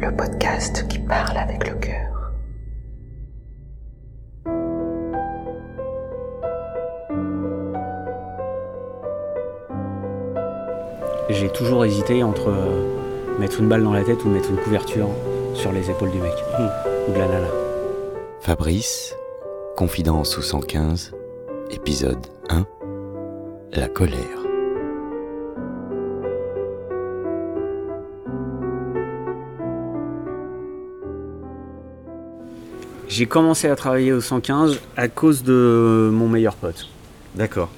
Le podcast qui parle avec le cœur. J'ai toujours hésité entre euh, mettre une balle dans la tête ou mettre une couverture sur les épaules du mec. Ou de la nana. Fabrice, Confidence sous 115, épisode 1, La colère. J'ai commencé à travailler au 115 à cause de mon meilleur pote, D'accord.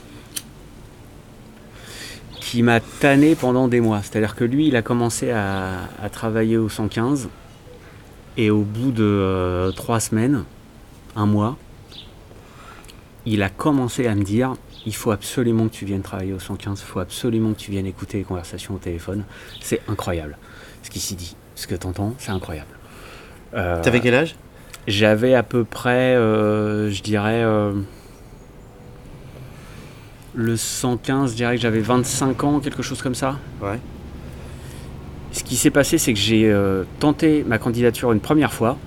qui m'a tanné pendant des mois. C'est-à-dire que lui, il a commencé à, à travailler au 115 et au bout de euh, trois semaines, un mois, il a commencé à me dire il faut absolument que tu viennes travailler au 115, il faut absolument que tu viennes écouter les conversations au téléphone. C'est incroyable ce qui s'y dit. Ce que tu entends, c'est incroyable. Euh, T'avais quel âge? J'avais à peu près, euh, je dirais, euh, le 115, je dirais que j'avais 25 ans, quelque chose comme ça. Ouais. Ce qui s'est passé, c'est que j'ai euh, tenté ma candidature une première fois.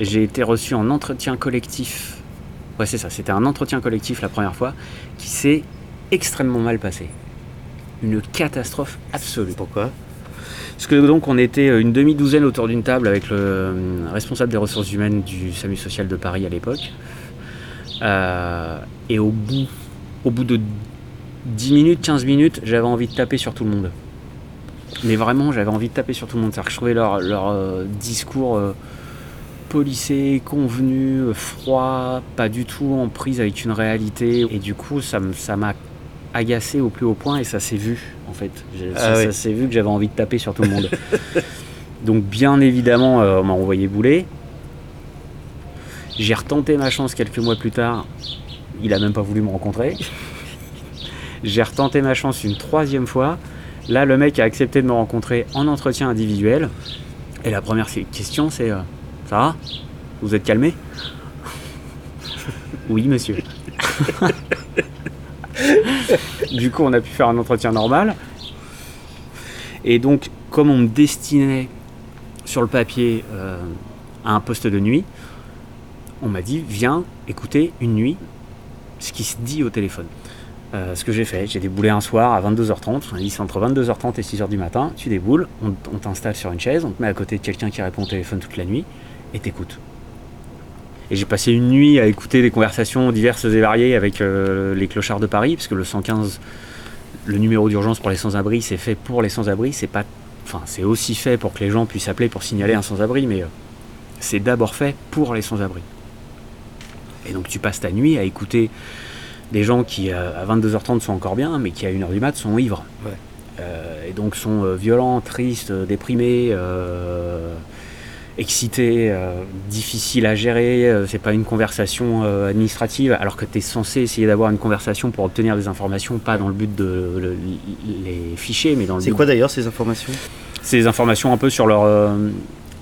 J'ai été reçu en entretien collectif. Ouais, c'est ça, c'était un entretien collectif la première fois qui s'est extrêmement mal passé. Une catastrophe absolue. Pourquoi? Parce que donc on était euh, une demi-douzaine autour d'une table avec le euh, responsable des ressources humaines du SAMU social de Paris à l'époque. Euh, et au bout, au bout de 10 minutes, 15 minutes, j'avais envie de taper sur tout le monde. Mais vraiment, j'avais envie de taper sur tout le monde. C'est-à-dire que je trouvais leur, discours euh, policé, convenu, froid, pas du tout en prise avec une réalité. Et du coup, ça m'a agacé au plus haut point et ça s'est vu, en fait. Ah ça s'est vu que j'avais envie de taper sur tout le monde. Donc, bien évidemment, euh, on m'a envoyé bouler. J'ai retenté ma chance quelques mois plus tard. Il a même pas voulu me rencontrer. J'ai retenté ma chance une troisième fois. Là, le mec a accepté de me rencontrer en entretien individuel. Et la première question, c'est euh, Ça va? Vous êtes calmé Oui, monsieur. du coup, on a pu faire un entretien normal. Et donc, comme on me destinait sur le papier euh, à un poste de nuit, on m'a dit Viens écouter une nuit ce qui se dit au téléphone. Euh, ce que j'ai fait, j'ai déboulé un soir à 22h30. On dit c'est entre 22h30 et 6h du matin. Tu déboules, on, on t'installe sur une chaise, on te met à côté de quelqu'un qui répond au téléphone toute la nuit et t'écoutes. Et j'ai passé une nuit à écouter des conversations diverses et variées avec euh, les clochards de Paris, parce que le 115, le numéro d'urgence pour les sans-abri, c'est fait pour les sans-abri. C'est pas, enfin, c'est aussi fait pour que les gens puissent appeler pour signaler un sans-abri, mais euh, c'est d'abord fait pour les sans-abri. Et donc tu passes ta nuit à écouter des gens qui euh, à 22h30 sont encore bien, mais qui à 1h du mat sont ivres. Ouais. Euh, et donc sont violents, tristes, déprimés, euh, excités, euh, difficiles à gérer. euh, c'est pas une conversation euh, administrative, alors que tu es censé essayer d'avoir une conversation pour obtenir des informations, pas dans le but de le- les ficher, mais dans le C'est quoi d'ailleurs ces informations? Des informations un peu sur leur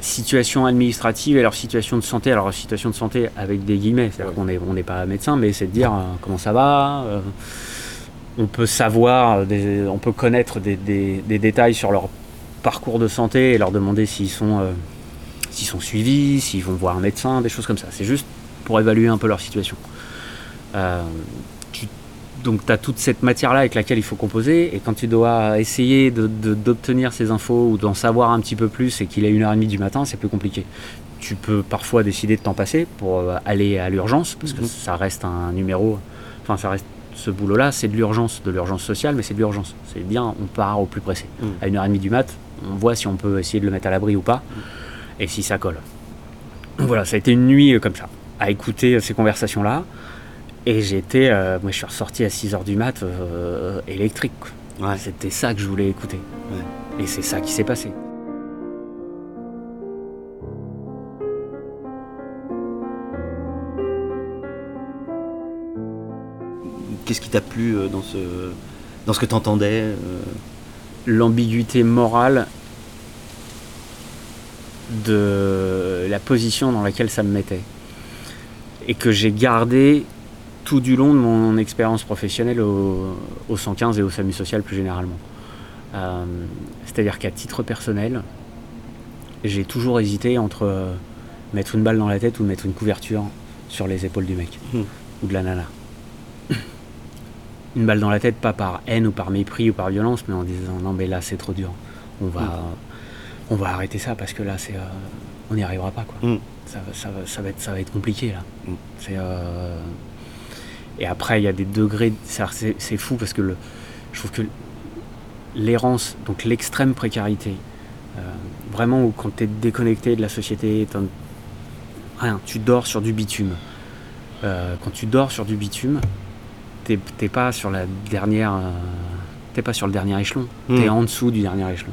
situation administrative et leur situation de santé. Alors, situation de santé avec des guillemets, c'est-à-dire qu'on n'est on n'est pas médecin, mais c'est de dire comment ça va. on peut savoir, des- on peut connaître des, des- des détails sur leur parcours de santé et leur demander s'ils sont, s'ils sont suivis, s'ils vont voir un médecin, des choses comme ça. C'est juste pour évaluer un peu leur situation. Euh, tu- donc tu as toute cette matière-là avec laquelle il faut composer, et quand tu dois essayer d'obtenir ces infos ou d'en savoir un petit peu plus et qu'il est 1h30 du matin, c'est plus compliqué. Tu peux parfois décider de t'en passer pour euh, aller à l'urgence, parce que Mhm. ça reste un numéro, enfin ça reste ce boulot-là, c'est de l'urgence, de l'urgence sociale, mais c'est de l'urgence. C'est bien, on part au plus pressé. Mhm. À 1h30 du mat, on voit si on peut essayer de le mettre à l'abri ou pas, et si ça colle. Voilà, ça a été une nuit euh, comme ça, à écouter euh, ces conversations-là. Et j'étais, euh, moi je suis ressorti à 6h du mat euh, électrique. Ouais. C'était ça que je voulais écouter. Et c'est ça qui s'est passé. Qu'est-ce qui t'a plu dans ce, dans ce que t'entendais L'ambiguïté morale de la position dans laquelle ça me mettait. Et que j'ai gardé tout du long de mon expérience professionnelle au, au 115 et au SAMU social plus généralement. Euh, C'est-à-dire qu'à titre personnel, j'ai toujours hésité entre mettre une balle dans la tête ou mettre une couverture sur les épaules du mec Hmm. ou de la nana. Une balle dans la tête, pas par haine ou par mépris ou par violence, mais en disant non mais là c'est trop dur. On va, on va arrêter ça parce que là c'est, euh, on n'y arrivera pas quoi. Hmm. Ça, va- ça, va, ça, va être, ça va être compliqué là. Mm. C'est, euh, Et après, il y a des degrés. C'est c'est fou parce que le, je trouve que l'errance, donc l'extrême précarité, euh, vraiment où quand tu es déconnecté de la société, rien, tu dors sur du bitume. Euh, quand tu dors sur du bitume, t'es t'es pas sur la dernière. euh, t'es pas sur le dernier échelon. Mm. T'es en dessous du dernier échelon.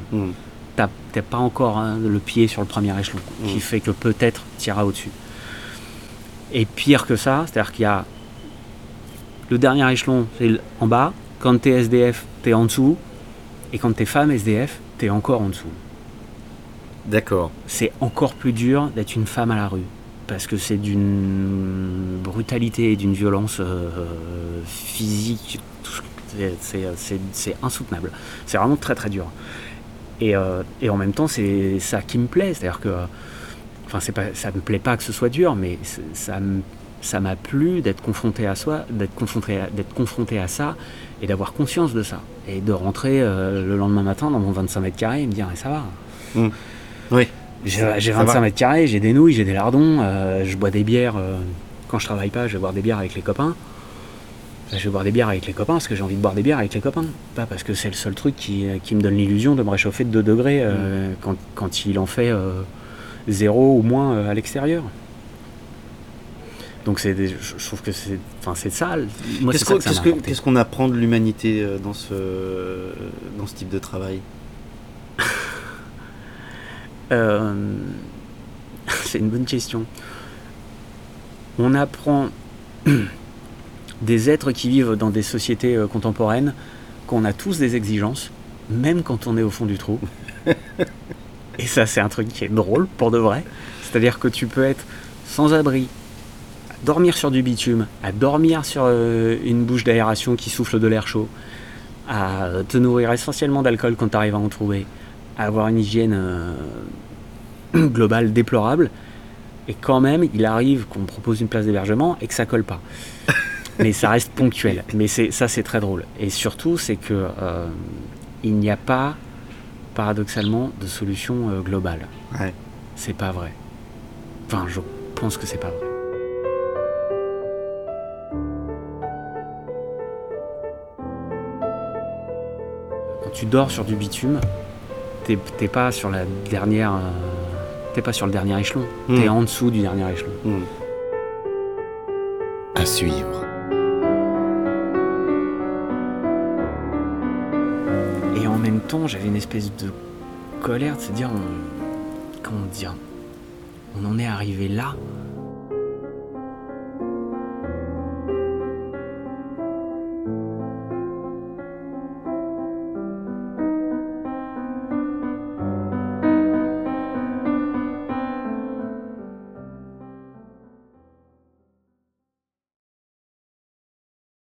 T'as pas encore hein, le pied sur le premier échelon, qui Mm. fait que peut-être tu iras au-dessus. Et pire que ça, c'est-à-dire qu'il y a le dernier échelon, c'est en bas, quand t'es SDF, t'es en dessous, et quand t'es femme SDF, t'es encore en dessous. D'accord. C'est encore plus dur d'être une femme à la rue, parce que c'est d'une brutalité et d'une violence euh, physique, c'est insoutenable. C'est vraiment très très dur. Et, euh, et en même temps, c'est ça qui me plaît. C'est-à-dire que. Enfin, c'est pas, ça me plaît pas que ce soit dur, mais ça me- ça m'a plu d'être confronté à soi, d'être confronté, d'être confronté à ça et d'avoir conscience de ça. Et de rentrer euh, le lendemain matin dans mon 25 mètres carrés et me dire, Eh, ça va. Oui. J'ai j'ai Ça 25 va. mètres carrés, j'ai des nouilles, j'ai des lardons, euh, je bois des bières. euh, quand je travaille pas, je vais boire des bières avec les copains. Je vais boire des bières avec les copains parce que j'ai envie de boire des bières avec les copains. Pas parce que c'est le seul truc qui, qui me donne l'illusion de me réchauffer de 2 degrés euh, quand, quand il en fait euh, zéro ou moins euh, à l'extérieur. Donc c'est des- je trouve que c'est enfin c'est. Moi c'est Qu'est-ce ça que qu'est-ce que- qu'est-ce qu'on apprend de l'humanité euh, dans ce, dans ce type de travail? Euh, c'est une bonne question. On apprend des êtres qui vivent dans des sociétés euh, contemporaines qu'on a tous des exigences, même quand on est au fond du trou. Et ça, c'est un truc qui est drôle pour de vrai. C'est-à-dire que tu peux être sans abri, à dormir sur du bitume, à dormir sur euh, une bouche d'aération qui souffle de l'air chaud, à te nourrir essentiellement d'alcool quand tu arrives à en trouver, à avoir une hygiène euh, globale déplorable, et quand même, il arrive qu'on propose une place d'hébergement et que ça colle pas. Mais ça reste ponctuel. Mais c'est ça, c'est très drôle. Et surtout, c'est que euh, il n'y a pas, paradoxalement, de solution euh, globale. Ouais. C'est pas vrai. Enfin, je pense que c'est pas vrai. Quand tu dors sur du bitume, t'es t'es pas sur la dernière. euh, T'es pas sur le dernier échelon. Hmm. T'es en dessous du dernier échelon. Hmm. À suivre. J'avais une espèce de colère de se dire, on, comment dire, on en est arrivé là,